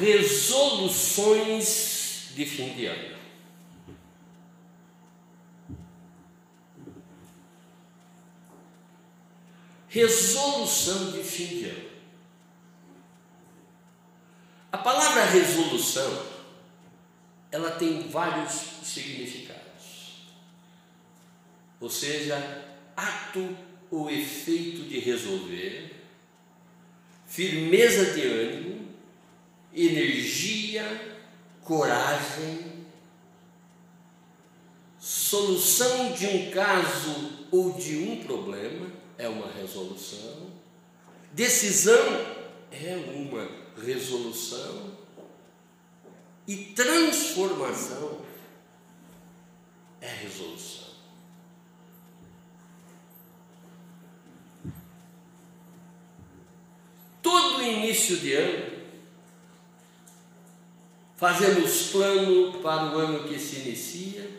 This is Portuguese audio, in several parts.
resoluções de fim de ano. Resolução de fim de ano. A palavra resolução, ela tem vários significados. Ou seja, ato ou efeito de resolver, firmeza de ânimo, energia, coragem, solução de um caso ou de um problema é uma resolução, decisão é uma resolução e transformação é resolução. Todo início de ano, fazemos plano para o ano que se inicia,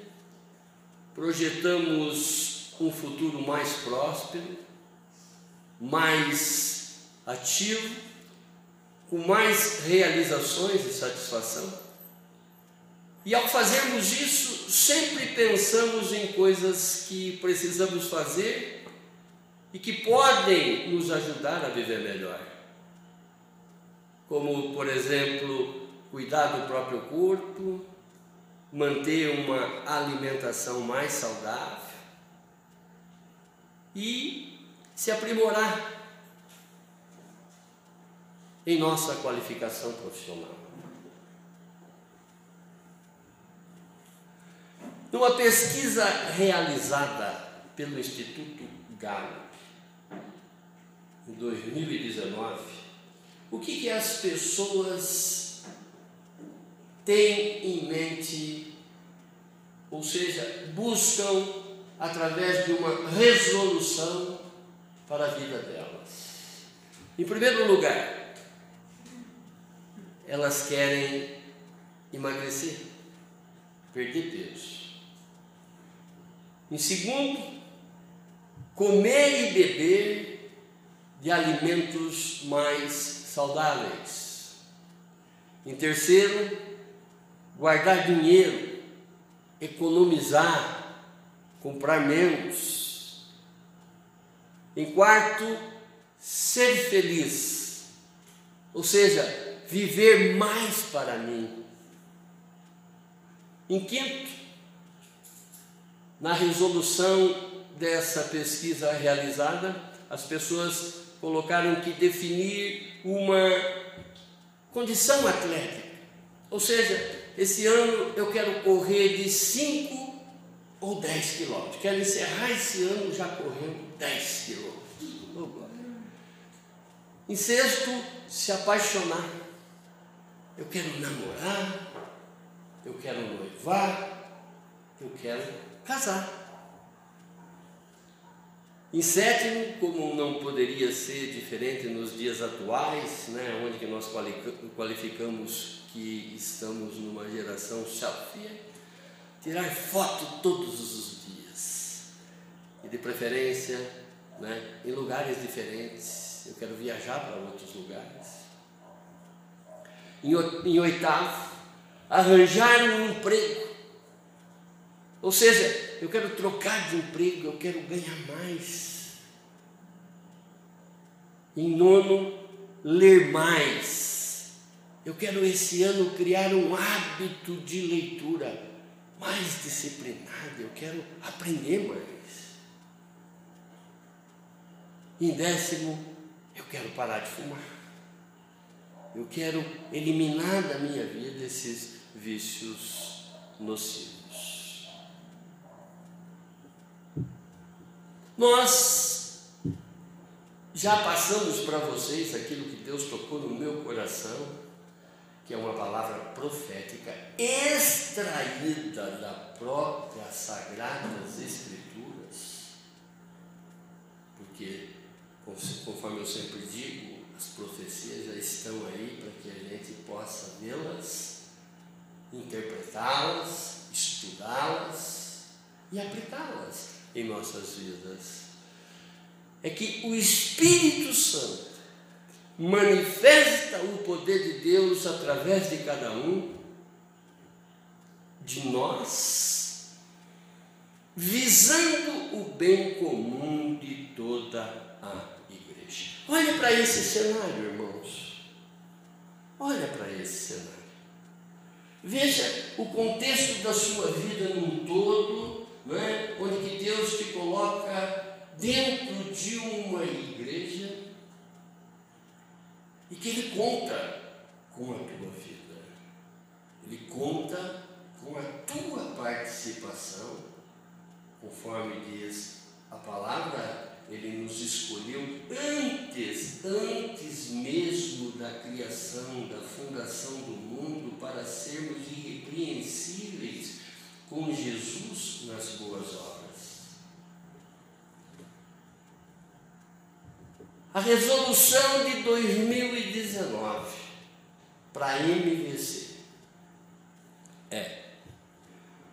projetamos um futuro mais próspero, mais ativo, com mais realizações e satisfação. E ao fazermos isso, sempre pensamos em coisas que precisamos fazer e que podem nos ajudar a viver melhor. Como, por exemplo, cuidar do próprio corpo, manter uma alimentação mais saudável e se aprimorar em nossa qualificação profissional. Numa pesquisa realizada pelo Instituto Gallup em 2019, o que, que as pessoas têm em mente, ou seja, buscam através de uma resolução para a vida delas? Em primeiro lugar, elas querem emagrecer, perder peso. Em segundo, comer e beber de alimentos mais saudáveis. Em terceiro, guardar dinheiro, economizar, comprar menos. Em quarto, ser feliz, ou seja, viver mais para mim. Em quinto, na resolução dessa pesquisa realizada, as pessoas colocaram que definir uma condição atlética. Ou seja, esse ano eu quero correr de 5 ou 10 quilômetros. Quero encerrar esse ano já correndo 10 quilômetros. Em sexto, se apaixonar. Eu quero namorar, eu quero noivar, eu quero casar. Em sétimo, como não poderia ser diferente nos dias atuais, né, onde que nós qualificamos que estamos numa geração selfie, tirar foto todos os dias. E de preferência né, em lugares diferentes. Eu quero viajar para outros lugares. Em oitavo, arranjar um emprego. Ou seja, eu quero trocar de emprego, eu quero ganhar mais. Em nono, ler mais. Eu quero esse ano criar um hábito de leitura mais disciplinado, eu quero aprender mais. Em décimo, eu quero parar de fumar. Eu quero eliminar da minha vida esses vícios nocivos. Nós já passamos para vocês aquilo que Deus tocou no meu coração, que é uma palavra profética extraída da própria Sagradas Escrituras, porque, conforme eu sempre digo, as profecias já estão aí para que a gente possa vê-las, interpretá-las, estudá-las e aplicá-las em nossas vidas. É que o Espírito Santo manifesta o poder de Deus através de cada um de nós, visando o bem comum de toda a igreja. Olhe para esse cenário, irmãos. Olha para esse cenário. Veja o contexto da sua vida num todo, é? onde que Deus te coloca dentro de uma igreja e que Ele conta com a tua vida. Ele conta com a tua participação, conforme diz a palavra, Ele nos escolheu antes, antes mesmo da criação, da fundação do mundo, para sermos irrepreensíveis com Jesus nas boas obras. A resolução de 2019 para a MVC é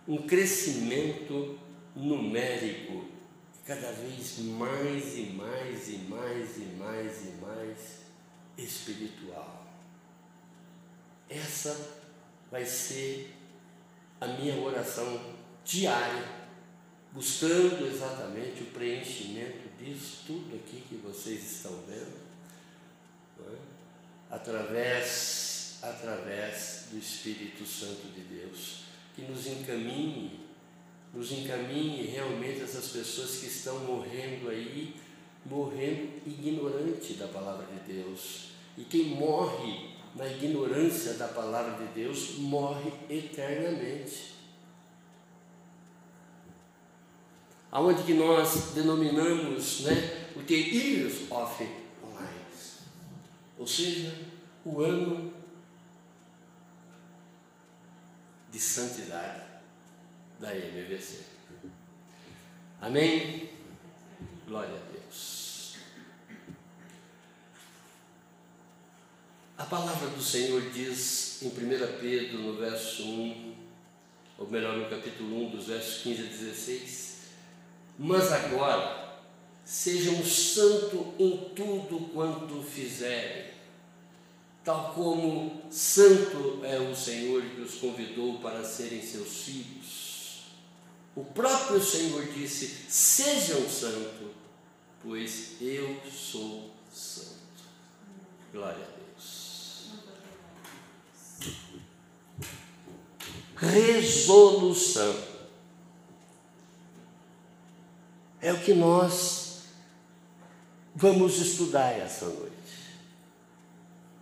um crescimento numérico cada vez mais e mais e mais e mais e mais espiritual. Essa vai ser a minha oração diária, buscando exatamente o preenchimento disso tudo aqui que vocês estão vendo, é? através, através do Espírito Santo de Deus, que nos encaminhe, nos encaminhe realmente essas pessoas que estão morrendo aí, morrendo ignorante da palavra de Deus. E quem morre na ignorância da palavra de Deus morre eternamente. aonde que nós denominamos né, o The Years of Lives, ou seja, o ano de santidade da MVC. Amém? Glória a Deus. A palavra do Senhor diz em 1 Pedro, no verso 1, ou melhor, no capítulo 1, dos versos 15 a 16, mas agora, sejam santos em tudo quanto fizerem, tal como santo é o Senhor que os convidou para serem seus filhos. O próprio Senhor disse: Sejam santos, pois eu sou santo. Glória. Resolução É o que nós vamos estudar essa noite.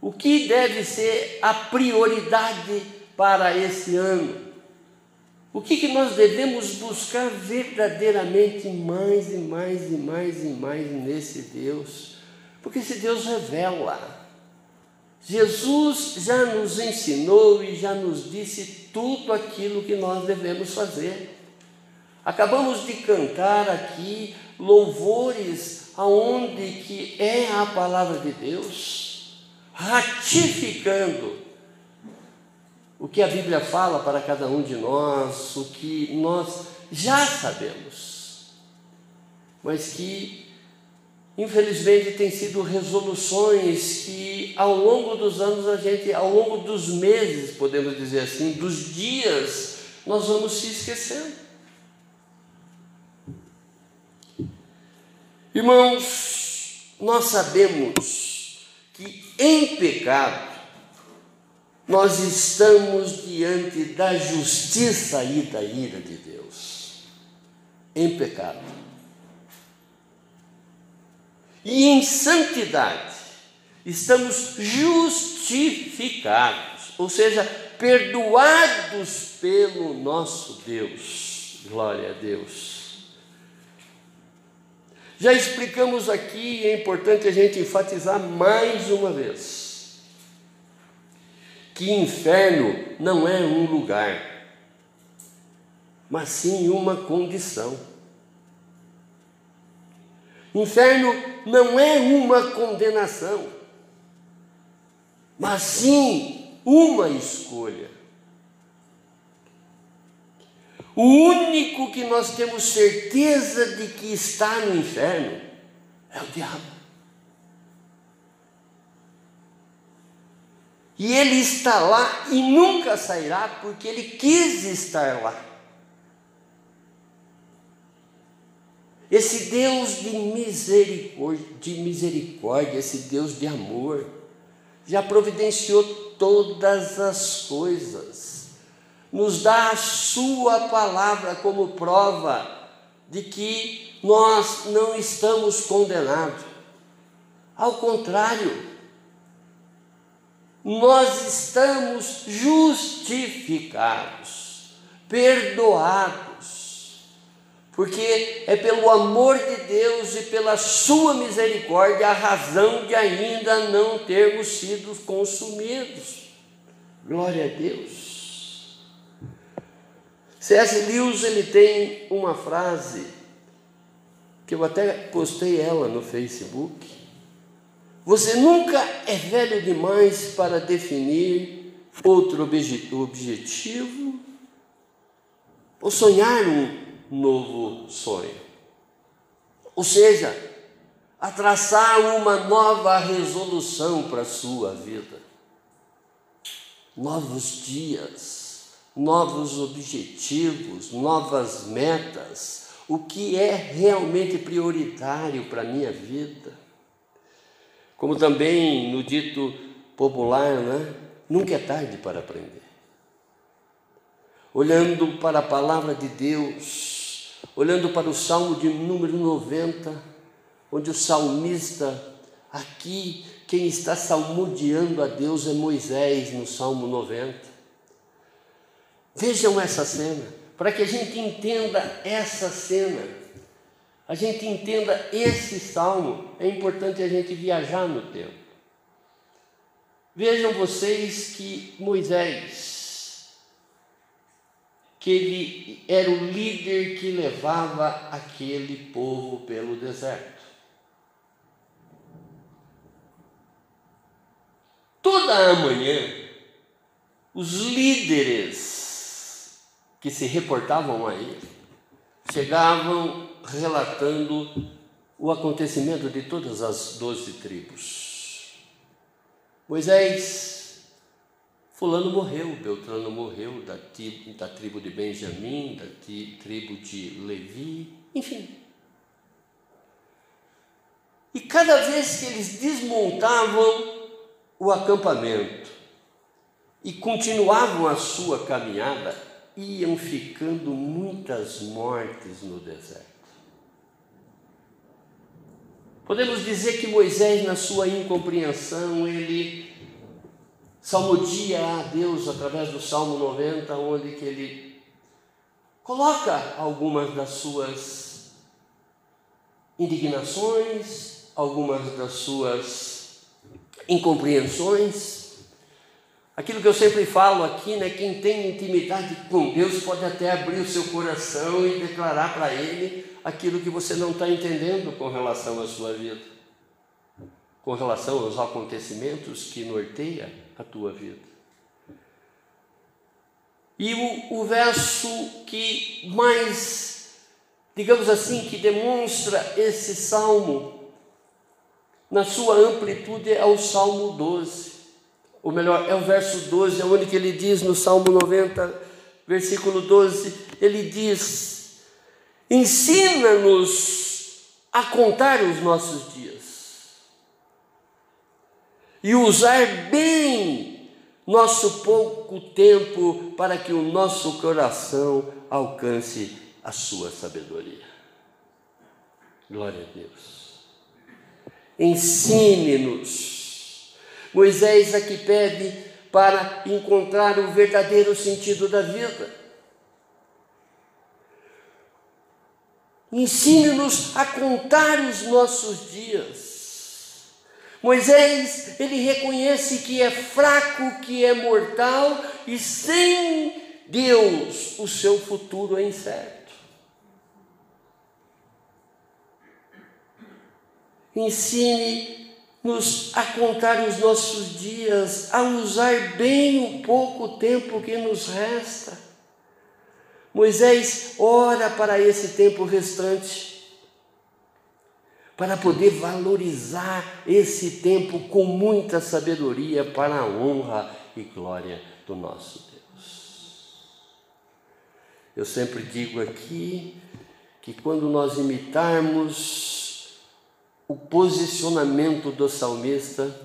O que deve ser a prioridade para esse ano? O que, que nós devemos buscar verdadeiramente mais e mais e mais e mais nesse Deus? Porque esse Deus revela. Jesus já nos ensinou e já nos disse tudo aquilo que nós devemos fazer. Acabamos de cantar aqui louvores aonde que é a palavra de Deus, ratificando o que a Bíblia fala para cada um de nós, o que nós já sabemos, mas que infelizmente tem sido resoluções que ao longo dos anos a gente, ao longo dos meses, podemos dizer assim, dos dias, nós vamos se esquecendo. Irmãos, nós sabemos que em pecado nós estamos diante da justiça e da ira de Deus. Em pecado. E em santidade estamos justificados, ou seja, perdoados pelo nosso Deus. Glória a Deus. Já explicamos aqui, é importante a gente enfatizar mais uma vez, que inferno não é um lugar, mas sim uma condição. Inferno não é uma condenação, mas sim uma escolha. O único que nós temos certeza de que está no inferno é o diabo. E ele está lá e nunca sairá porque ele quis estar lá. Esse Deus de misericórdia, de misericórdia, esse Deus de amor, já providenciou todas as coisas, nos dá a Sua palavra como prova de que nós não estamos condenados. Ao contrário, nós estamos justificados, perdoados, porque é pelo amor de Deus e pela Sua misericórdia a razão de ainda não termos sido consumidos. Glória a Deus. C.S. Lewis ele tem uma frase que eu até postei ela no Facebook você nunca é velho demais para definir outro objetivo ou sonhar um novo sonho. Ou seja, a traçar uma nova resolução para a sua vida. Novos dias, novos objetivos, novas metas. O que é realmente prioritário para a minha vida? Como também no dito popular, né? nunca é tarde para aprender. Olhando para a palavra de Deus, olhando para o Salmo de número 90, onde o salmista, aqui, quem está salmodiando a Deus é Moisés, no Salmo 90. Vejam essa cena, para que a gente entenda essa cena a gente entenda esse salmo, é importante a gente viajar no tempo. Vejam vocês que Moisés, que ele era o líder que levava aquele povo pelo deserto. Toda a manhã, os líderes que se reportavam a ele chegavam relatando o acontecimento de todas as doze tribos. Moisés, Fulano morreu, Beltrano morreu, da, da tribo de Benjamim, da tribo de Levi, enfim. E cada vez que eles desmontavam o acampamento e continuavam a sua caminhada, iam ficando muitas mortes no deserto. Podemos dizer que Moisés, na sua incompreensão, ele salmodia a Deus através do Salmo 90, onde que ele coloca algumas das suas indignações, algumas das suas incompreensões, Aquilo que eu sempre falo aqui, né, quem tem intimidade com Deus pode até abrir o seu coração e declarar para Ele aquilo que você não está entendendo com relação à sua vida, com relação aos acontecimentos que norteia a tua vida. E o, o verso que mais, digamos assim, que demonstra esse salmo na sua amplitude é o Salmo 12 ou melhor, é o verso 12, é onde que ele diz no Salmo 90, versículo 12, ele diz: Ensina-nos a contar os nossos dias e usar bem nosso pouco tempo para que o nosso coração alcance a sua sabedoria. Glória a Deus. Ensine-nos Moisés aqui pede para encontrar o verdadeiro sentido da vida. Ensine-nos a contar os nossos dias. Moisés, ele reconhece que é fraco, que é mortal e sem Deus o seu futuro é incerto. Ensine nos a contar os nossos dias, a usar bem o pouco tempo que nos resta. Moisés ora para esse tempo restante, para poder valorizar esse tempo com muita sabedoria para a honra e glória do nosso Deus. Eu sempre digo aqui que quando nós imitarmos o posicionamento do salmista,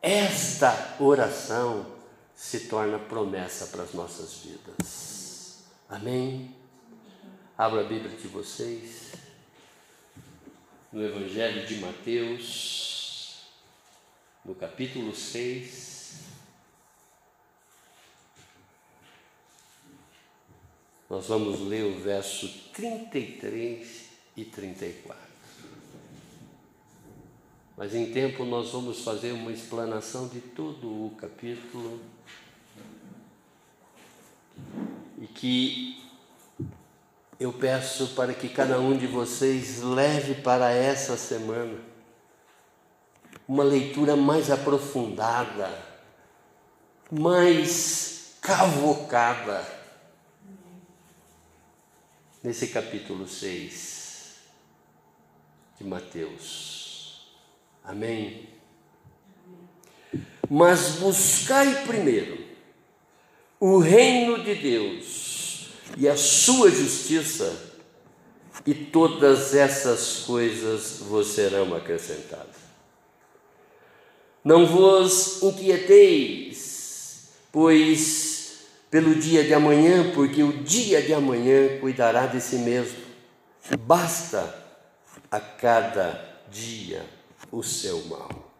esta oração se torna promessa para as nossas vidas. Amém? Abra a Bíblia de vocês no Evangelho de Mateus, no capítulo 6. Nós vamos ler o verso 33 e 34. Mas em tempo nós vamos fazer uma explanação de todo o capítulo e que eu peço para que cada um de vocês leve para essa semana uma leitura mais aprofundada, mais cavocada nesse capítulo 6 de Mateus. Amém? Mas buscai primeiro o reino de Deus e a sua justiça, e todas essas coisas vos serão acrescentadas. Não vos inquieteis, pois pelo dia de amanhã, porque o dia de amanhã cuidará de si mesmo. Basta a cada dia o seu mal.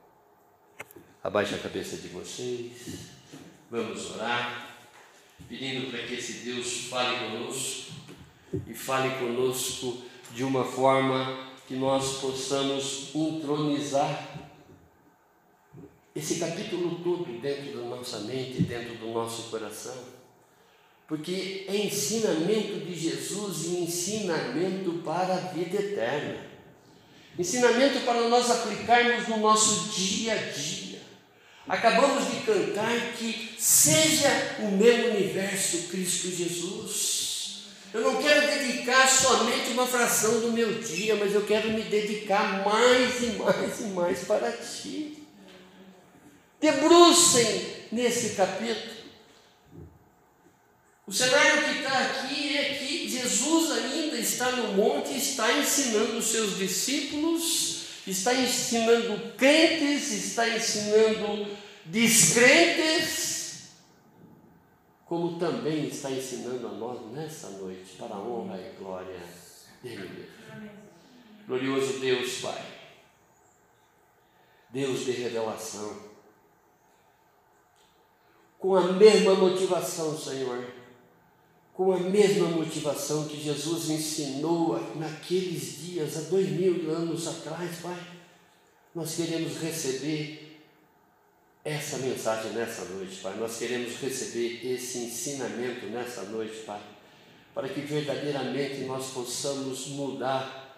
Abaixe a cabeça de vocês, vamos orar pedindo para que esse Deus fale conosco e fale conosco de uma forma que nós possamos entronizar esse capítulo todo dentro da nossa mente, dentro do nosso coração. Porque é ensinamento de Jesus e ensinamento para a vida eterna. Ensinamento para nós aplicarmos no nosso dia a dia. Acabamos de cantar que seja o meu universo Cristo Jesus. Eu não quero dedicar somente uma fração do meu dia, mas eu quero me dedicar mais e mais e mais para Ti. Debrucem nesse capítulo. O cenário que está aqui é que Jesus ainda está no monte, está ensinando os seus discípulos está ensinando crentes, está ensinando descrentes, como também está ensinando a nós nessa noite, para a honra e glória dele mesmo. Glorioso Deus, Pai, Deus de revelação, com a mesma motivação, Senhor com a mesma motivação que Jesus ensinou naqueles dias, há dois mil anos atrás, Pai. Nós queremos receber essa mensagem nessa noite, Pai. Nós queremos receber esse ensinamento nessa noite, Pai, para que verdadeiramente nós possamos mudar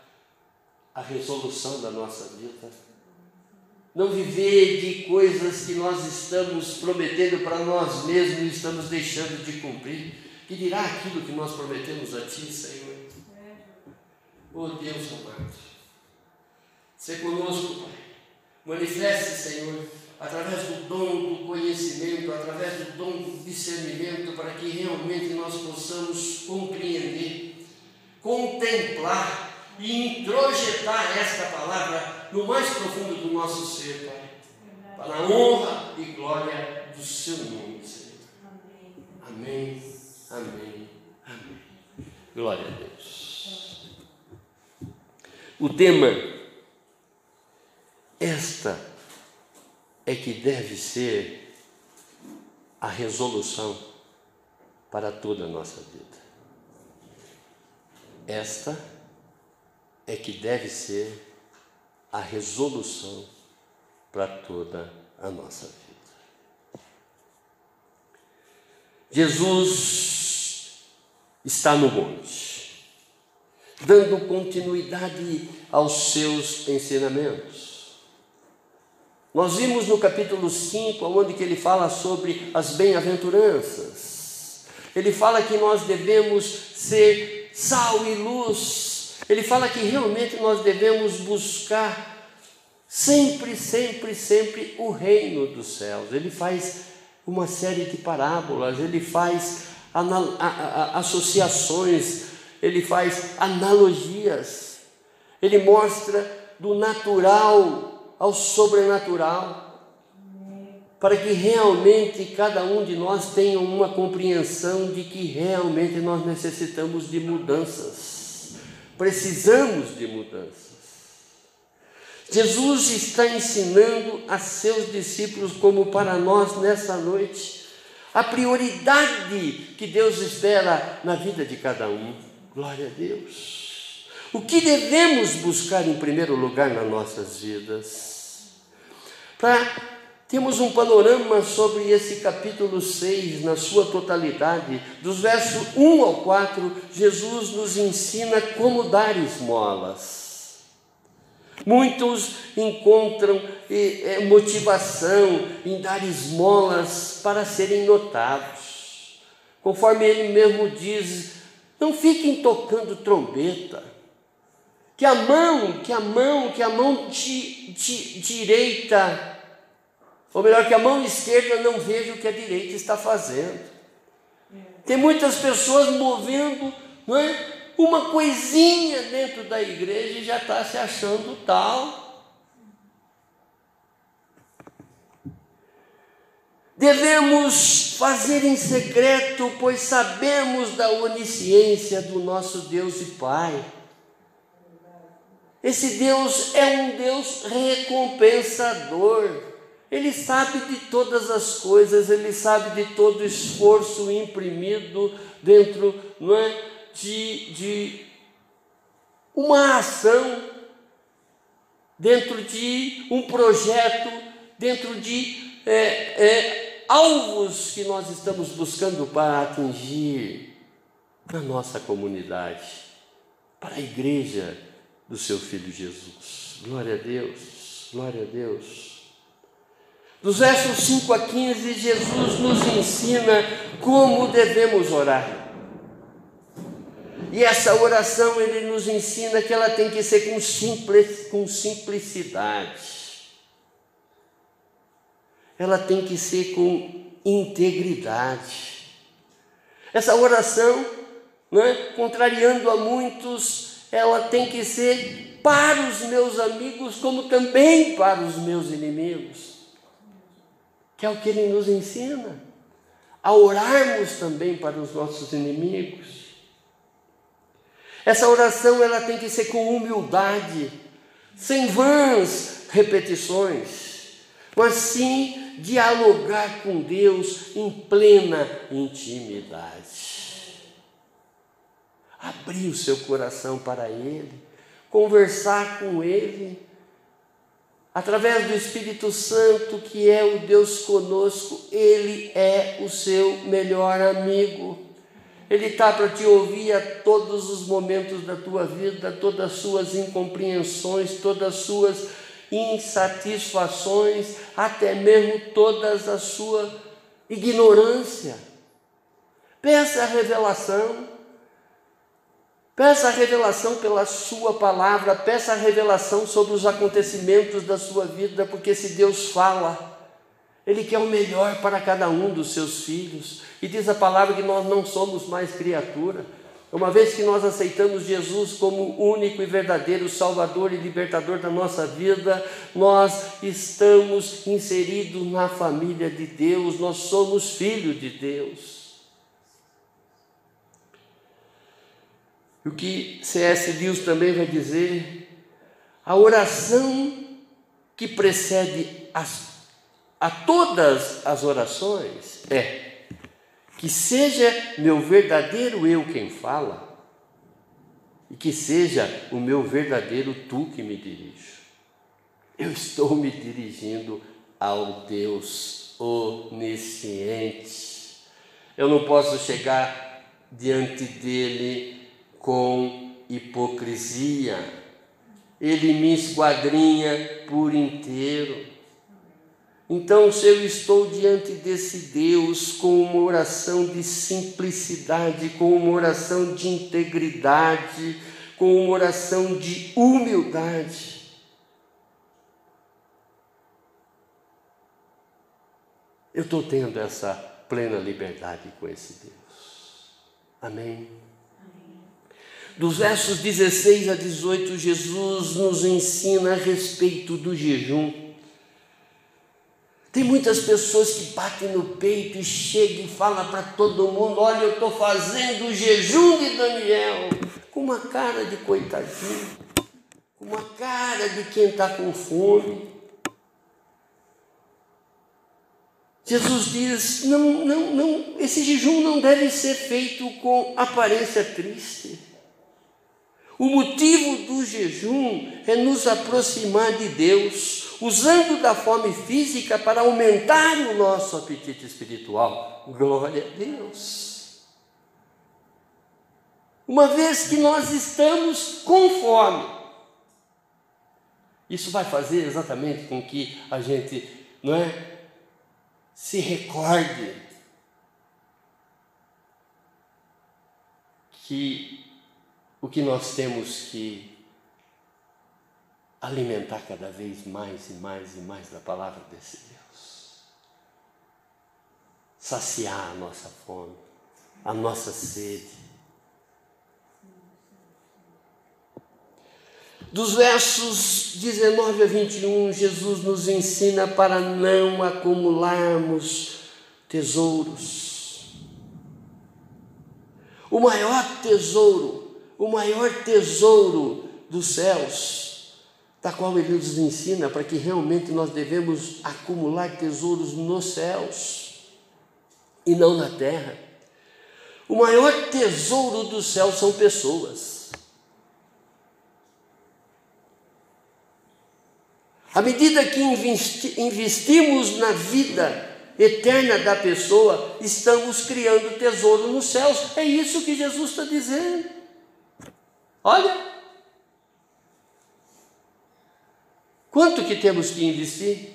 a resolução da nossa vida. Não viver de coisas que nós estamos prometendo para nós mesmos e estamos deixando de cumprir que dirá aquilo que nós prometemos a Ti, Senhor. Oh Deus amado, ser conosco, Pai. Manifeste, Senhor, através do dom do conhecimento, através do dom do discernimento, para que realmente nós possamos compreender, contemplar e introjetar esta palavra no mais profundo do nosso ser, Pai. Para a honra e glória do Seu nome, Senhor. Amém. Amém. Amém. Glória a Deus. O tema, esta é que deve ser a resolução para toda a nossa vida. Esta é que deve ser a resolução para toda a nossa vida. Jesus está no monte, dando continuidade aos seus ensinamentos. Nós vimos no capítulo 5, onde que ele fala sobre as bem-aventuranças. Ele fala que nós devemos ser sal e luz. Ele fala que realmente nós devemos buscar sempre, sempre, sempre o reino dos céus. Ele faz uma série de parábolas, ele faz associações, ele faz analogias, ele mostra do natural ao sobrenatural para que realmente cada um de nós tenha uma compreensão de que realmente nós necessitamos de mudanças, precisamos de mudanças. Jesus está ensinando a seus discípulos, como para nós nessa noite, a prioridade que Deus espera na vida de cada um. Glória a Deus. O que devemos buscar em primeiro lugar nas nossas vidas? Para temos um panorama sobre esse capítulo 6 na sua totalidade. Dos versos 1 ao 4, Jesus nos ensina como dar esmolas. Muitos encontram é, motivação em dar esmolas para serem notados. Conforme ele mesmo diz, não fiquem tocando trombeta. Que a mão, que a mão, que a mão de, de direita ou melhor, que a mão esquerda não veja o que a direita está fazendo. Tem muitas pessoas movendo não é, uma coisinha dentro da igreja e já está se achando tal. Devemos fazer em secreto, pois sabemos da onisciência do nosso Deus e Pai. Esse Deus é um Deus recompensador. Ele sabe de todas as coisas, ele sabe de todo esforço imprimido dentro não é, de, de uma ação, dentro de um projeto, dentro de é, é, alvos que nós estamos buscando para atingir na nossa comunidade, para a igreja do seu Filho Jesus. Glória a Deus, glória a Deus. Dos versos 5 a 15, Jesus nos ensina como devemos orar. E essa oração ele nos ensina que ela tem que ser com, simples, com simplicidade. Ela tem que ser com integridade. Essa oração, né, contrariando a muitos, ela tem que ser para os meus amigos, como também para os meus inimigos que é o que ele nos ensina, a orarmos também para os nossos inimigos. Essa oração ela tem que ser com humildade, sem vãs repetições, mas sim dialogar com Deus em plena intimidade. Abrir o seu coração para Ele, conversar com Ele através do Espírito Santo, que é o Deus conosco, Ele é o seu melhor amigo. Ele está para te ouvir a todos os momentos da tua vida, todas as suas incompreensões, todas as suas insatisfações, até mesmo todas a sua ignorância. Peça a revelação Peça a revelação pela Sua palavra, peça a revelação sobre os acontecimentos da sua vida, porque se Deus fala, Ele quer o melhor para cada um dos seus filhos. E diz a palavra que nós não somos mais criatura. Uma vez que nós aceitamos Jesus como único e verdadeiro Salvador e libertador da nossa vida, nós estamos inseridos na família de Deus, nós somos filhos de Deus. O que C.S. Lewis também vai dizer, a oração que precede as, a todas as orações é que seja meu verdadeiro eu quem fala e que seja o meu verdadeiro tu que me dirige. Eu estou me dirigindo ao Deus onisciente. Eu não posso chegar diante dele com hipocrisia. Ele me esquadrinha por inteiro. Então, se eu estou diante desse Deus com uma oração de simplicidade, com uma oração de integridade, com uma oração de humildade. Eu estou tendo essa plena liberdade com esse Deus. Amém. Dos versos 16 a 18, Jesus nos ensina a respeito do jejum. Tem muitas pessoas que batem no peito e chegam e falam para todo mundo: Olha, eu estou fazendo o jejum de Daniel, com uma cara de coitadinho, com uma cara de quem está com fome. Jesus diz: não, não, não, esse jejum não deve ser feito com aparência triste. O motivo do jejum é nos aproximar de Deus usando da fome física para aumentar o nosso apetite espiritual. Glória a Deus. Uma vez que nós estamos com fome, isso vai fazer exatamente com que a gente, não é, se recorde que o que nós temos que alimentar cada vez mais e mais e mais da palavra desse Deus. Saciar a nossa fome, a nossa sede. Dos versos 19 a 21, Jesus nos ensina para não acumularmos tesouros. O maior tesouro, o maior tesouro dos céus da qual ele nos ensina para que realmente nós devemos acumular tesouros nos céus e não na terra. O maior tesouro do céu são pessoas. À medida que investimos na vida eterna da pessoa, estamos criando tesouro nos céus. É isso que Jesus está dizendo. Olha, Quanto que temos que investir?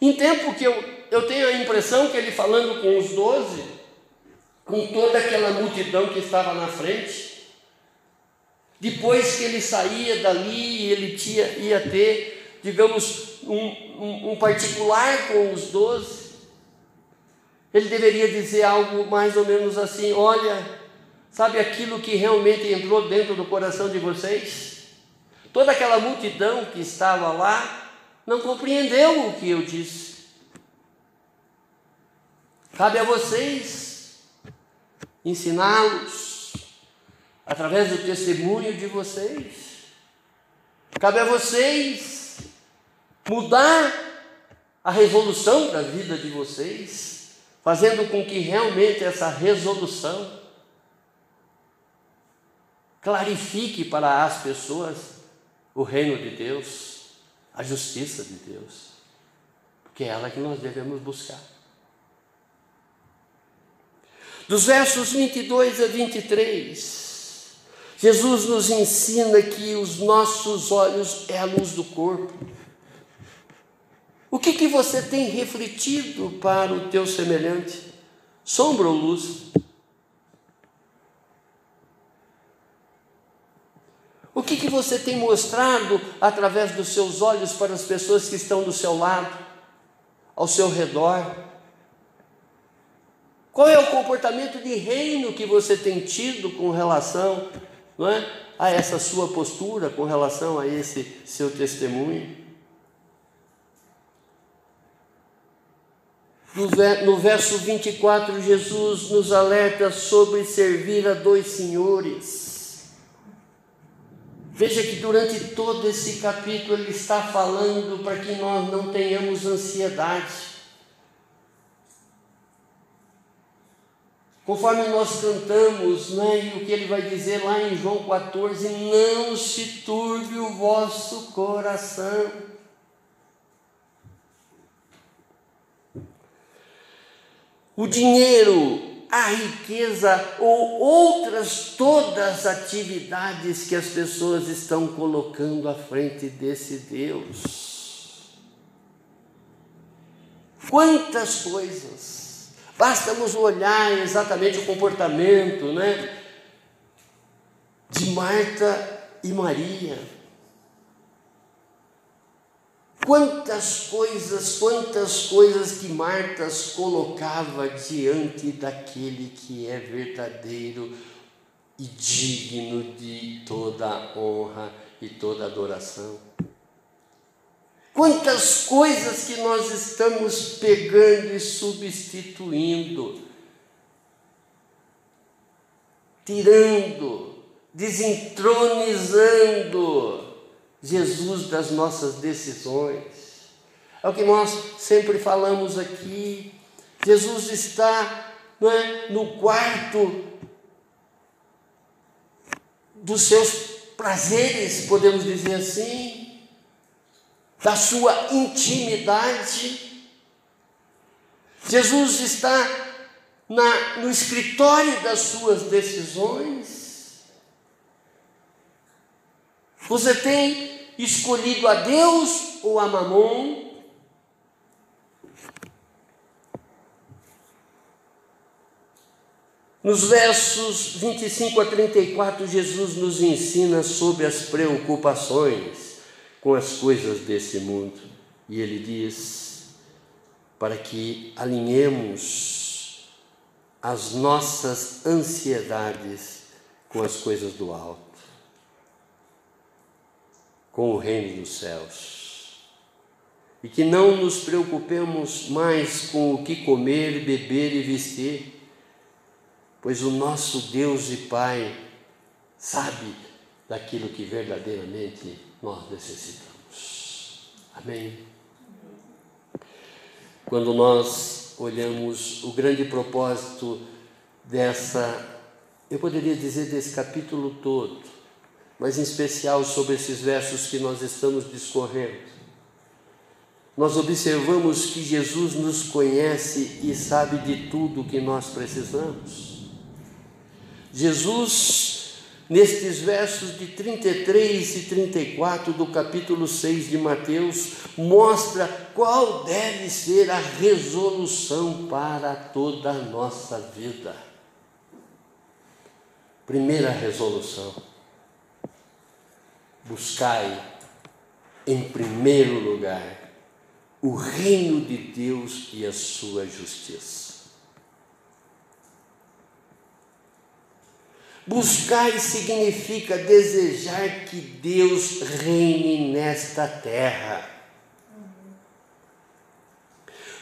Em tempo que eu, eu tenho a impressão que ele falando com os doze, com toda aquela multidão que estava na frente, depois que ele saía dali, ele tinha, ia ter, digamos, um, um, um particular com os doze, ele deveria dizer algo mais ou menos assim: olha, sabe aquilo que realmente entrou dentro do coração de vocês? Toda aquela multidão que estava lá não compreendeu o que eu disse. Cabe a vocês ensiná-los através do testemunho de vocês. Cabe a vocês mudar a resolução da vida de vocês, fazendo com que realmente essa resolução clarifique para as pessoas o reino de Deus, a justiça de Deus, porque é ela que nós devemos buscar. Dos versos 22 a 23, Jesus nos ensina que os nossos olhos é a luz do corpo. O que, que você tem refletido para o teu semelhante? Sombra ou luz? O que, que você tem mostrado através dos seus olhos para as pessoas que estão do seu lado, ao seu redor? Qual é o comportamento de reino que você tem tido com relação não é, a essa sua postura, com relação a esse seu testemunho? No verso 24, Jesus nos alerta sobre servir a dois senhores. Veja que durante todo esse capítulo ele está falando para que nós não tenhamos ansiedade. Conforme nós cantamos, né, e o que ele vai dizer lá em João 14: Não se turbe o vosso coração. O dinheiro a riqueza ou outras todas as atividades que as pessoas estão colocando à frente desse Deus. Quantas coisas! Basta nos olhar exatamente o comportamento, né? de Marta e Maria. Quantas coisas, quantas coisas que Marta colocava diante daquele que é verdadeiro e digno de toda honra e toda adoração. Quantas coisas que nós estamos pegando e substituindo, tirando, desentronizando Jesus das nossas decisões. É o que nós sempre falamos aqui. Jesus está é, no quarto dos seus prazeres, podemos dizer assim da sua intimidade. Jesus está na, no escritório das suas decisões. Você tem escolhido a Deus ou a Mamon? Nos versos 25 a 34, Jesus nos ensina sobre as preocupações com as coisas desse mundo. E ele diz: para que alinhemos as nossas ansiedades com as coisas do alto, com o reino dos céus. E que não nos preocupemos mais com o que comer, beber e vestir, pois o nosso Deus e Pai sabe daquilo que verdadeiramente nós necessitamos. Amém? Quando nós olhamos o grande propósito dessa, eu poderia dizer desse capítulo todo, mas em especial sobre esses versos que nós estamos discorrendo, nós observamos que Jesus nos conhece e sabe de tudo o que nós precisamos. Jesus Nestes versos de 33 e 34 do capítulo 6 de Mateus, mostra qual deve ser a resolução para toda a nossa vida. Primeira resolução: buscai em primeiro lugar o reino de Deus e a sua justiça. Buscar significa desejar que Deus reine nesta terra.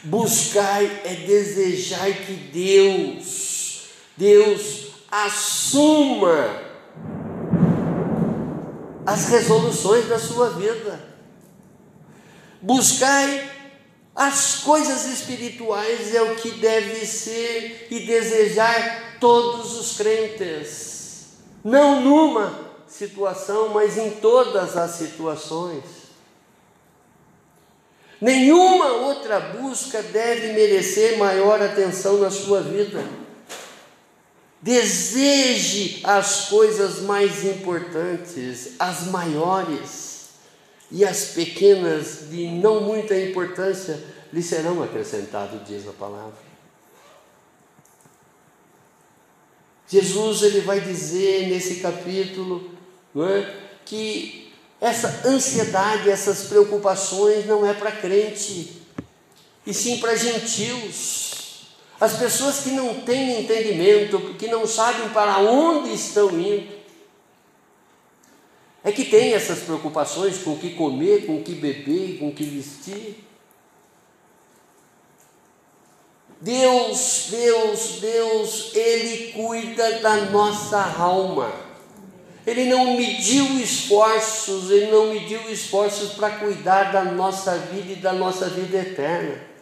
Buscar é desejar que Deus, Deus assuma as resoluções da sua vida. Buscar as coisas espirituais é o que deve ser e desejar todos os crentes não numa situação, mas em todas as situações. Nenhuma outra busca deve merecer maior atenção na sua vida. Deseje as coisas mais importantes, as maiores, e as pequenas de não muita importância lhe serão acrescentadas, diz a palavra. Jesus ele vai dizer nesse capítulo é, que essa ansiedade, essas preocupações não é para crente, e sim para gentios. As pessoas que não têm entendimento, que não sabem para onde estão indo, é que tem essas preocupações com o que comer, com o que beber, com o que vestir. Deus, Deus, Deus, Ele cuida da nossa alma. Ele não mediu esforços, Ele não mediu esforços para cuidar da nossa vida e da nossa vida eterna.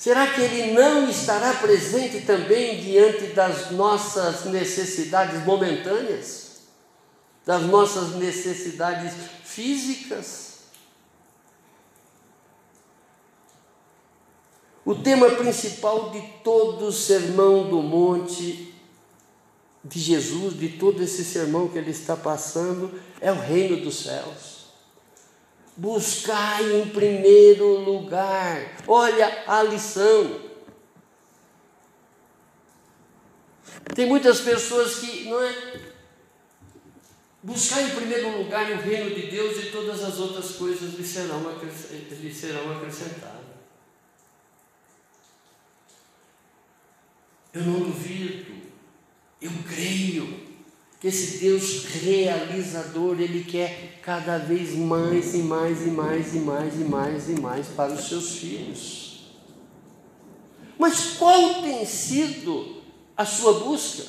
Será que Ele não estará presente também diante das nossas necessidades momentâneas? Das nossas necessidades físicas? O tema principal de todo o sermão do monte de Jesus, de todo esse sermão que ele está passando, é o reino dos céus. Buscai em primeiro lugar, olha a lição. Tem muitas pessoas que não é, Buscar em primeiro lugar o reino de Deus e todas as outras coisas lhe serão, lhe serão acrescentadas. Eu não duvido, eu creio que esse Deus realizador, Ele quer cada vez mais e mais e mais e mais e mais e mais para os seus filhos. Mas qual tem sido a sua busca?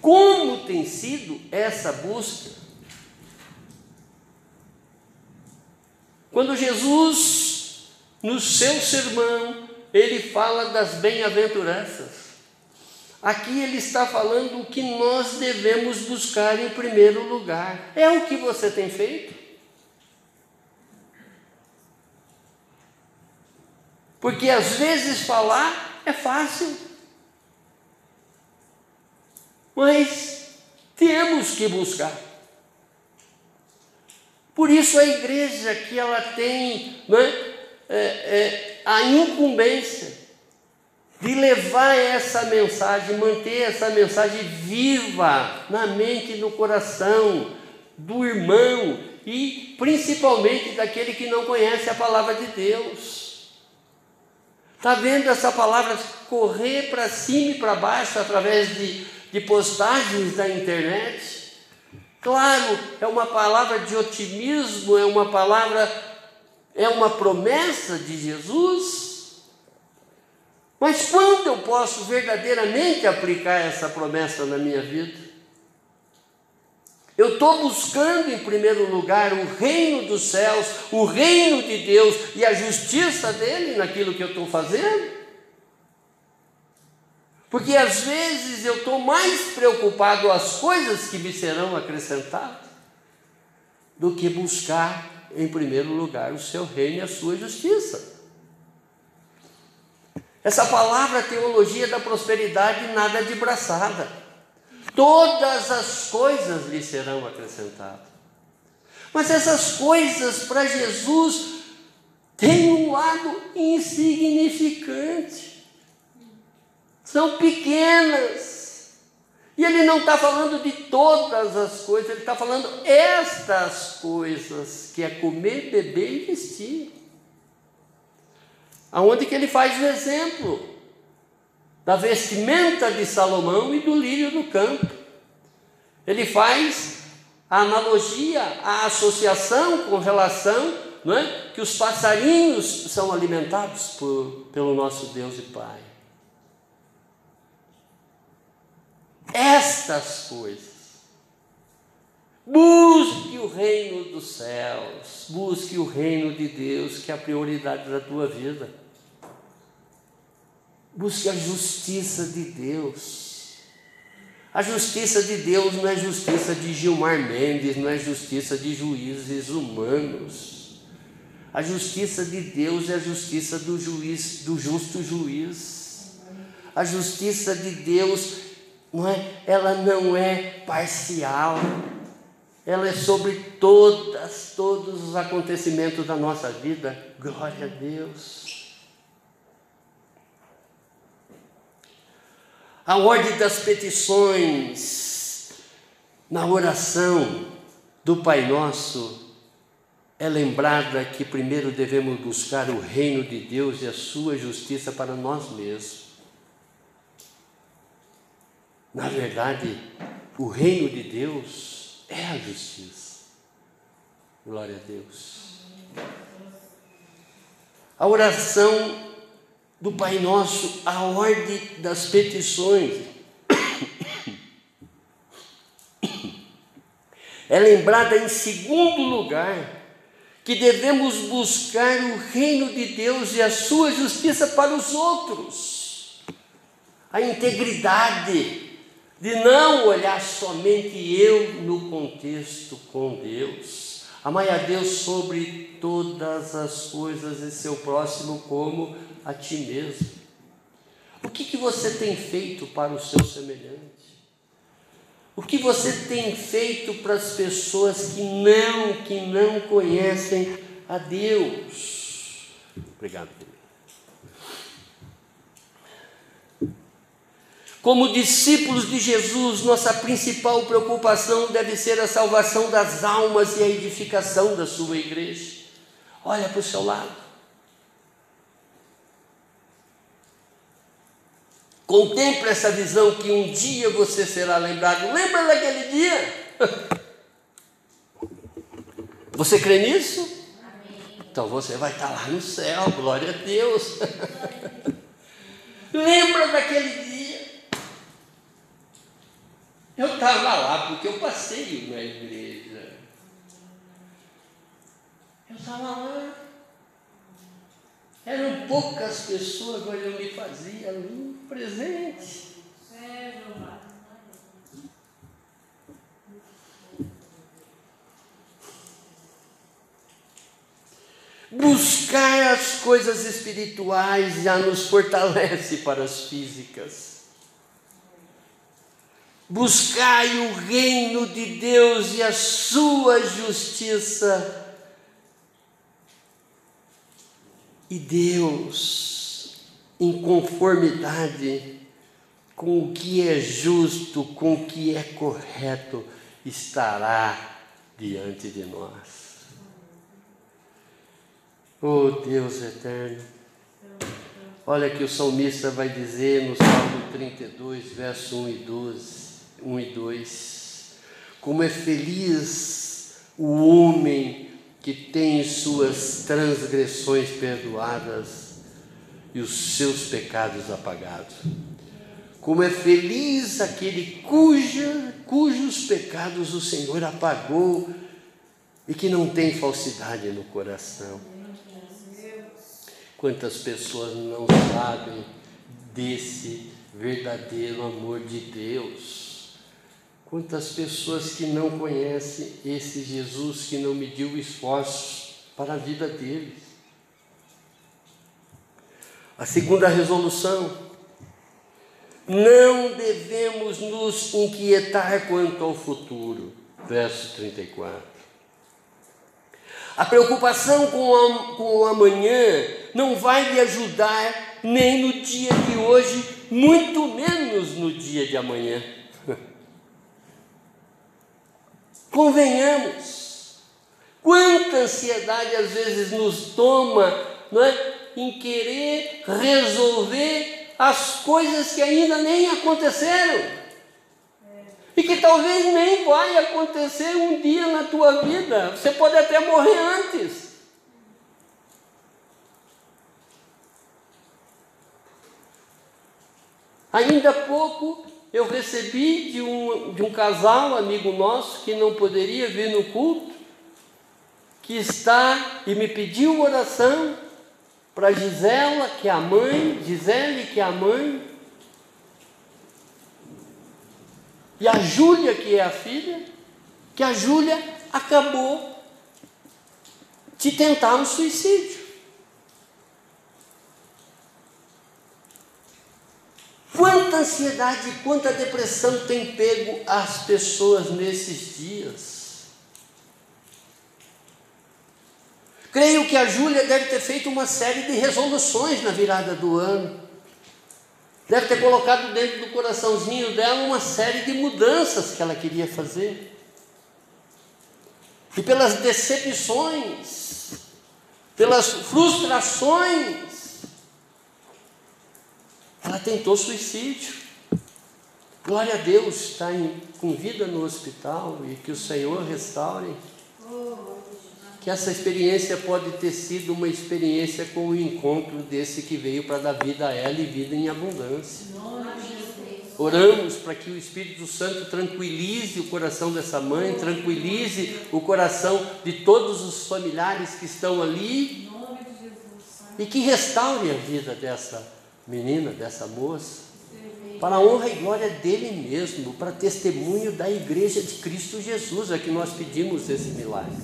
Como tem sido essa busca? Quando Jesus, no seu sermão, ele fala das bem-aventuranças. Aqui ele está falando o que nós devemos buscar em primeiro lugar. É o que você tem feito? Porque às vezes falar é fácil, mas temos que buscar. Por isso a igreja que ela tem né, é, é, a incumbência de levar essa mensagem, manter essa mensagem viva na mente e no coração do irmão e principalmente daquele que não conhece a palavra de Deus. Está vendo essa palavra correr para cima e para baixo através de, de postagens da internet? Claro, é uma palavra de otimismo, é uma palavra, é uma promessa de Jesus mas quando eu posso verdadeiramente aplicar essa promessa na minha vida? Eu estou buscando em primeiro lugar o reino dos céus, o reino de Deus e a justiça dele naquilo que eu estou fazendo? Porque às vezes eu estou mais preocupado as coisas que me serão acrescentadas do que buscar em primeiro lugar o seu reino e a sua justiça. Essa palavra teologia da prosperidade nada de braçada. Todas as coisas lhe serão acrescentadas. Mas essas coisas para Jesus têm um lado insignificante. São pequenas. E ele não está falando de todas as coisas, ele está falando estas coisas, que é comer, beber e vestir aonde que ele faz o exemplo da vestimenta de Salomão e do lírio do campo. Ele faz a analogia, a associação com relação não é, que os passarinhos são alimentados por, pelo nosso Deus e Pai. Estas coisas Busque o reino dos céus, busque o reino de Deus, que é a prioridade da tua vida. Busque a justiça de Deus. A justiça de Deus não é justiça de Gilmar Mendes, não é justiça de juízes humanos. A justiça de Deus é a justiça do juiz, do justo juiz. A justiça de Deus, não é, ela não é parcial ela é sobre todas, todos os acontecimentos da nossa vida. Glória a Deus. A ordem das petições na oração do Pai Nosso é lembrada que primeiro devemos buscar o reino de Deus e a sua justiça para nós mesmos. Na verdade, o reino de Deus é a justiça. Glória a Deus. A oração do Pai Nosso, a ordem das petições. É lembrada em segundo lugar que devemos buscar o reino de Deus e a sua justiça para os outros. A integridade, de não olhar somente eu no contexto com Deus. Amai a Deus sobre todas as coisas e seu próximo como a ti mesmo. O que, que você tem feito para o seu semelhante? O que você tem feito para as pessoas que não, que não conhecem a Deus? Obrigado. Como discípulos de Jesus, nossa principal preocupação deve ser a salvação das almas e a edificação da sua igreja. Olha para o seu lado. Contemple essa visão que um dia você será lembrado. Lembra daquele dia? Você crê nisso? Amém. Então você vai estar lá no céu, glória a Deus. Lembra daquele dia? Eu estava lá porque eu passei na igreja. Eu estava lá. Eram poucas pessoas, mas eu me fazia ali presente. Buscar as coisas espirituais já nos fortalece para as físicas. Buscai o reino de Deus e a sua justiça. E Deus, em conformidade com o que é justo, com o que é correto, estará diante de nós. Oh Deus eterno. Olha que o salmista vai dizer no Salmo 32, verso 1 e 12, 1 e 2. Como é feliz o homem que tem suas transgressões perdoadas e os seus pecados apagados. Como é feliz aquele cuja, cujos pecados o Senhor apagou e que não tem falsidade no coração. Quantas pessoas não sabem desse verdadeiro amor de Deus? Quantas pessoas que não conhecem esse Jesus que não mediu esforços para a vida deles? A segunda resolução: não devemos nos inquietar quanto ao futuro. Verso 34. A preocupação com, a, com o amanhã não vai lhe ajudar nem no dia de hoje, muito menos no dia de amanhã. Convenhamos, quanta ansiedade às vezes nos toma não é, em querer resolver as coisas que ainda nem aconteceram e que talvez nem vai acontecer um dia na tua vida. Você pode até morrer antes. Ainda há pouco eu recebi de um, de um casal, amigo nosso, que não poderia vir no culto, que está e me pediu oração para Gisela, que é a mãe, Gisele, que é a mãe, E a Júlia, que é a filha, que a Júlia acabou de tentar um suicídio. Quanta ansiedade, quanta depressão tem pego as pessoas nesses dias. Creio que a Júlia deve ter feito uma série de resoluções na virada do ano deve ter colocado dentro do coraçãozinho dela uma série de mudanças que ela queria fazer. E pelas decepções, pelas frustrações, ela tentou suicídio. Glória a Deus, está em, com vida no hospital e que o Senhor restaure que essa experiência pode ter sido uma experiência com o encontro desse que veio para dar vida a ela e vida em abundância. Oramos para que o Espírito Santo tranquilize o coração dessa mãe, tranquilize o coração de todos os familiares que estão ali e que restaure a vida dessa menina, dessa moça, para a honra e glória dele mesmo, para testemunho da igreja de Cristo Jesus, é que nós pedimos esse milagre.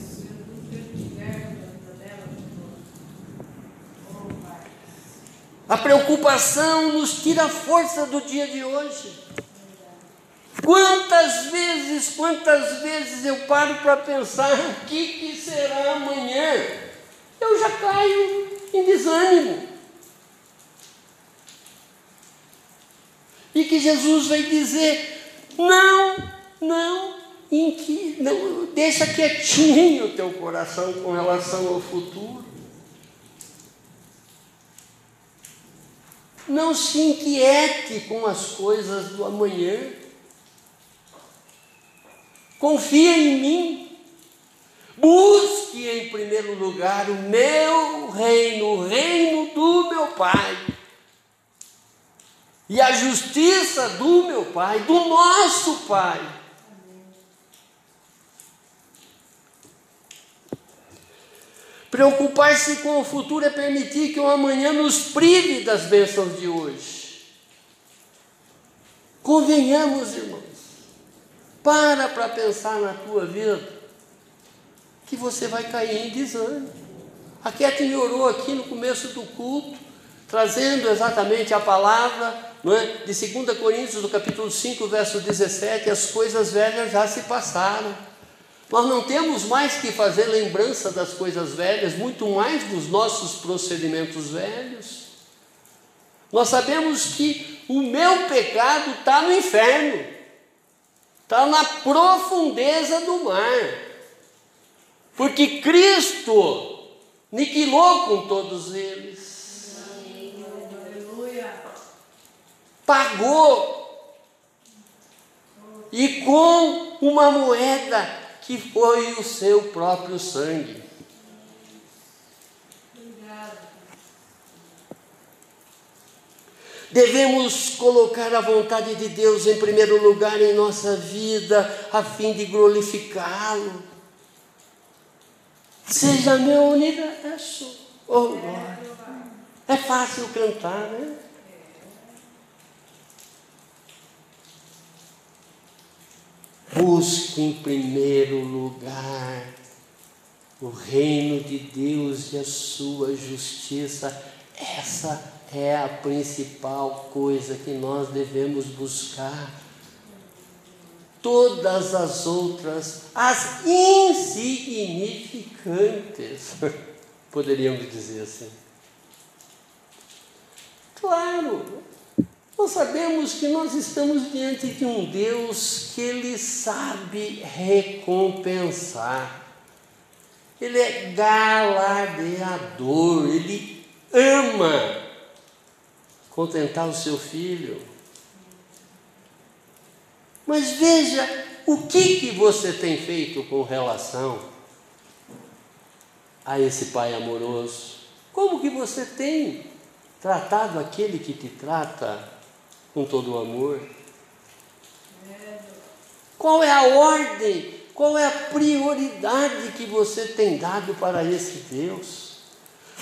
A preocupação nos tira a força do dia de hoje. Quantas vezes, quantas vezes eu paro para pensar o que, que será amanhã? Eu já caio em desânimo. E que Jesus vai dizer: não, não, em que, não, deixa quietinho o teu coração com relação ao futuro. Não se inquiete com as coisas do amanhã. Confia em mim. Busque em primeiro lugar o meu reino, o reino do meu Pai. E a justiça do meu Pai, do nosso Pai. Preocupar-se com o futuro é permitir que o amanhã nos prive das bênçãos de hoje. Convenhamos, irmãos, para para pensar na tua vida, que você vai cair em desânimo. A Kete me orou aqui no começo do culto, trazendo exatamente a palavra não é, de 2 Coríntios, do capítulo 5, verso 17, as coisas velhas já se passaram. Nós não temos mais que fazer lembrança das coisas velhas, muito mais dos nossos procedimentos velhos. Nós sabemos que o meu pecado está no inferno, está na profundeza do mar, porque Cristo aniquilou com todos eles, pagou, e com uma moeda que foi o seu próprio sangue. Devemos colocar a vontade de Deus em primeiro lugar em nossa vida, a fim de glorificá-lo. Seja meu universo, oh glória. É fácil cantar, né? Busque em primeiro lugar o reino de Deus e a sua justiça. Essa é a principal coisa que nós devemos buscar. Todas as outras, as insignificantes, poderíamos dizer assim. Claro, nós sabemos que nós estamos diante de um Deus que Ele sabe recompensar. Ele é galardeador, Ele ama contentar o seu filho. Mas veja o que, que você tem feito com relação a esse Pai amoroso. Como que você tem tratado aquele que te trata com todo o amor? Qual é a ordem, qual é a prioridade que você tem dado para esse Deus?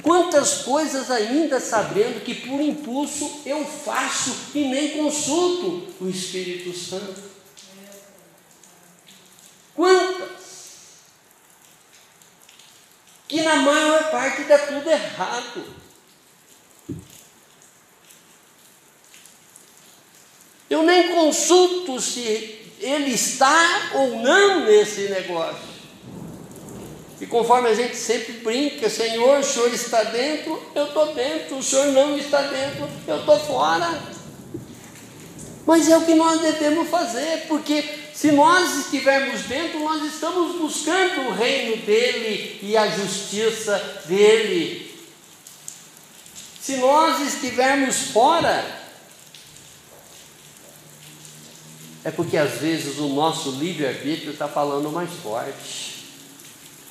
Quantas coisas ainda sabendo que por impulso eu faço e nem consulto o Espírito Santo? Quantas? Que na maior parte dá tudo errado. Eu nem consulto se ele está ou não nesse negócio. E conforme a gente sempre brinca, Senhor, o Senhor está dentro, eu estou dentro, o Senhor não está dentro, eu estou fora. Mas é o que nós devemos fazer, porque se nós estivermos dentro, nós estamos buscando o reino dele e a justiça dele. Se nós estivermos fora, É porque às vezes o nosso livre-arbítrio está falando mais forte.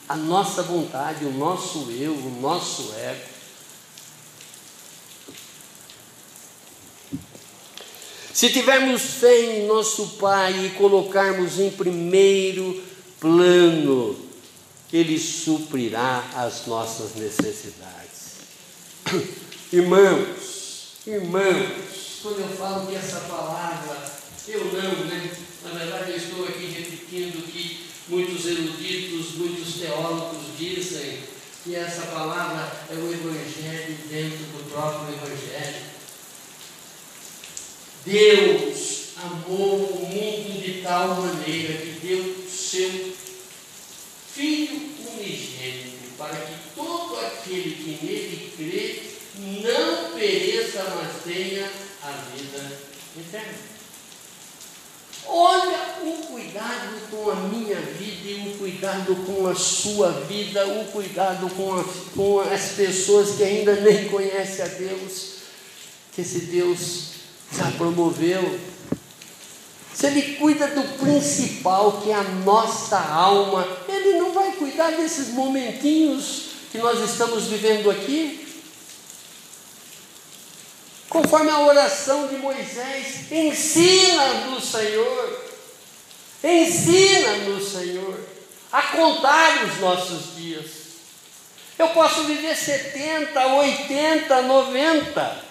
A nossa vontade, o nosso eu, o nosso ego. Se tivermos fé em nosso Pai e colocarmos em primeiro plano, Ele suprirá as nossas necessidades. Irmãos, irmãos, quando eu falo que essa palavra eu não, né? Na verdade, eu estou aqui repetindo que muitos eruditos, muitos teólogos dizem que essa palavra é o Evangelho dentro do próprio Evangelho. Deus amou o mundo de tal maneira que deu seu Filho unigênito, para que todo aquele que nele crê não pereça, mas tenha a vida eterna. Olha o cuidado com a minha vida e o cuidado com a sua vida, o cuidado com, a, com as pessoas que ainda nem conhecem a Deus, que esse Deus já promoveu. Se Ele cuida do principal, que é a nossa alma, Ele não vai cuidar desses momentinhos que nós estamos vivendo aqui? Conforme a oração de Moisés, ensina-nos, Senhor, ensina-nos, Senhor, a contar os nossos dias. Eu posso viver 70, 80, 90,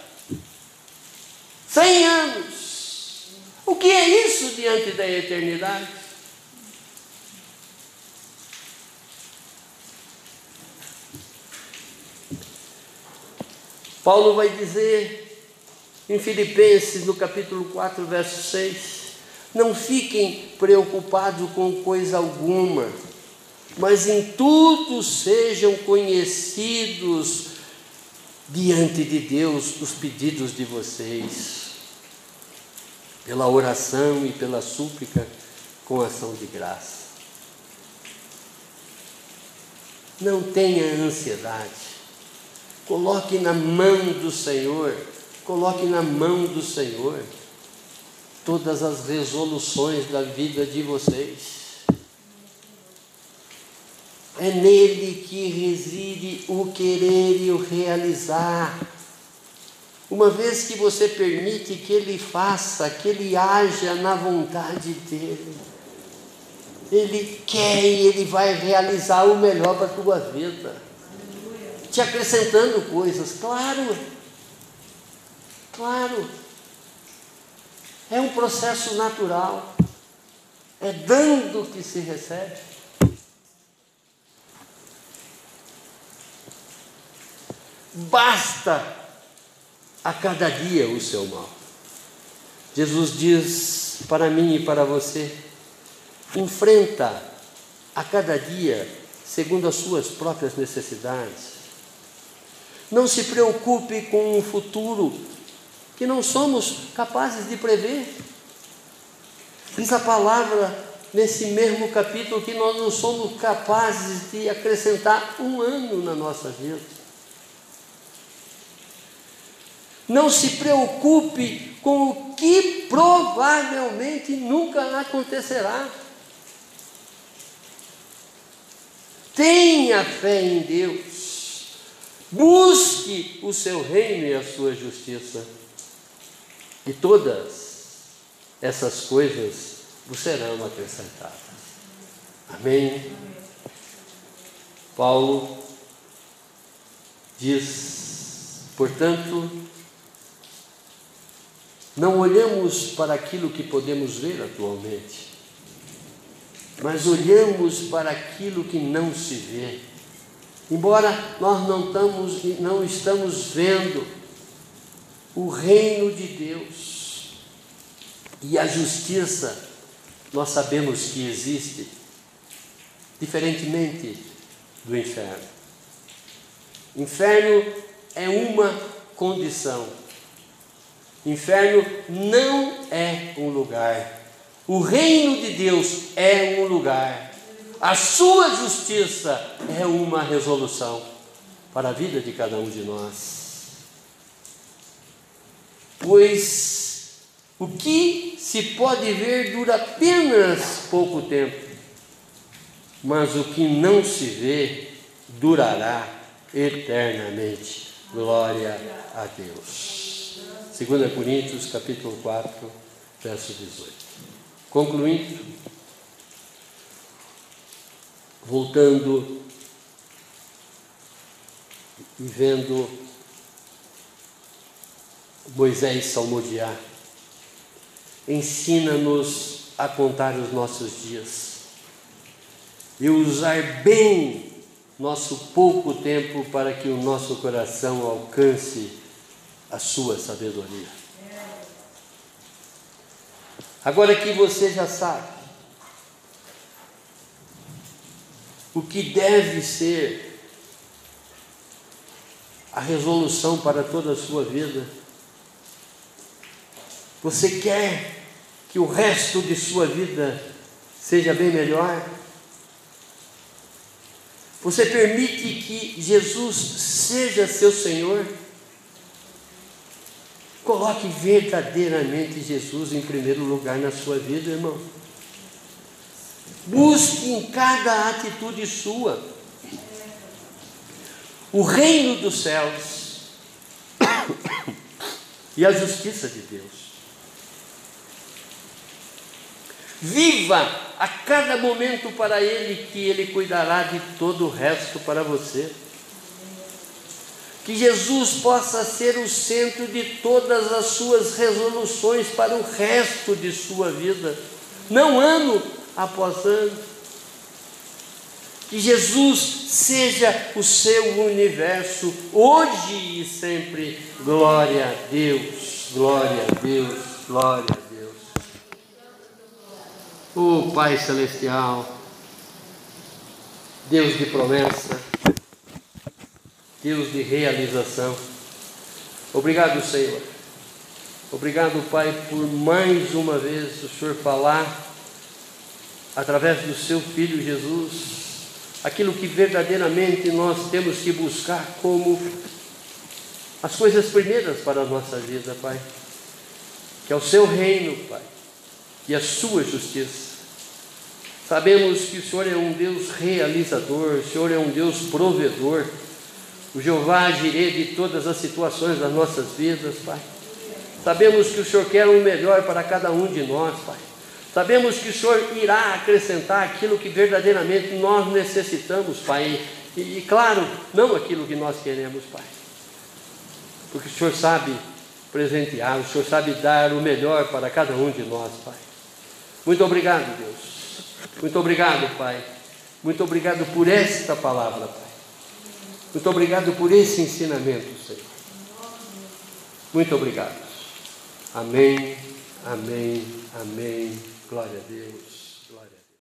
100 anos. O que é isso diante da eternidade? Paulo vai dizer em Filipenses, no capítulo 4, verso 6, não fiquem preocupados com coisa alguma, mas em tudo sejam conhecidos diante de Deus os pedidos de vocês, pela oração e pela súplica com ação de graça. Não tenha ansiedade, coloque na mão do Senhor Coloque na mão do Senhor todas as resoluções da vida de vocês. É nele que reside o querer e o realizar. Uma vez que você permite que ele faça, que ele haja na vontade dele, ele quer e ele vai realizar o melhor para a tua vida, te acrescentando coisas, claro Claro. É um processo natural. É dando que se recebe. Basta a cada dia o seu mal. Jesus diz para mim e para você: enfrenta a cada dia segundo as suas próprias necessidades. Não se preocupe com o futuro que não somos capazes de prever. Diz a palavra nesse mesmo capítulo que nós não somos capazes de acrescentar um ano na nossa vida. Não se preocupe com o que provavelmente nunca acontecerá. Tenha fé em Deus. Busque o seu reino e a sua justiça e todas essas coisas vos serão acrescentadas. Amém? Paulo diz, portanto, não olhamos para aquilo que podemos ver atualmente, mas olhamos para aquilo que não se vê. Embora nós não estamos, não estamos vendo, o reino de Deus e a justiça, nós sabemos que existe, diferentemente do inferno. Inferno é uma condição. Inferno não é um lugar. O reino de Deus é um lugar. A sua justiça é uma resolução para a vida de cada um de nós pois o que se pode ver dura apenas pouco tempo, mas o que não se vê durará eternamente. Glória a Deus. 2 Coríntios capítulo 4, verso 18. Concluindo, voltando e vendo Moisés salmodiar. Ensina-nos a contar os nossos dias e usar bem nosso pouco tempo para que o nosso coração alcance a sua sabedoria. Agora que você já sabe o que deve ser a resolução para toda a sua vida, Você quer que o resto de sua vida seja bem melhor? Você permite que Jesus seja seu Senhor? Coloque verdadeiramente Jesus em primeiro lugar na sua vida, irmão. Busque em cada atitude sua o reino dos céus e a justiça de Deus. Viva a cada momento para Ele, que Ele cuidará de todo o resto para você. Que Jesus possa ser o centro de todas as suas resoluções para o resto de sua vida, não ano após ano. Que Jesus seja o seu universo, hoje e sempre. Glória a Deus, glória a Deus, glória. O Pai Celestial, Deus de promessa, Deus de realização. Obrigado, Senhor. Obrigado, Pai, por mais uma vez o Senhor falar através do seu Filho Jesus, aquilo que verdadeiramente nós temos que buscar como as coisas primeiras para a nossa vida, Pai. Que é o seu reino, Pai e a sua justiça. Sabemos que o Senhor é um Deus realizador, o Senhor é um Deus provedor, o Jeová Jireh de todas as situações das nossas vidas, Pai. Sabemos que o Senhor quer o melhor para cada um de nós, Pai. Sabemos que o Senhor irá acrescentar aquilo que verdadeiramente nós necessitamos, Pai. E, e claro, não aquilo que nós queremos, Pai. Porque o Senhor sabe presentear, o Senhor sabe dar o melhor para cada um de nós, Pai. Muito obrigado, Deus. Muito obrigado, Pai. Muito obrigado por esta palavra, Pai. Muito obrigado por esse ensinamento, Senhor. Muito obrigado. Amém, amém, amém. Glória a Deus.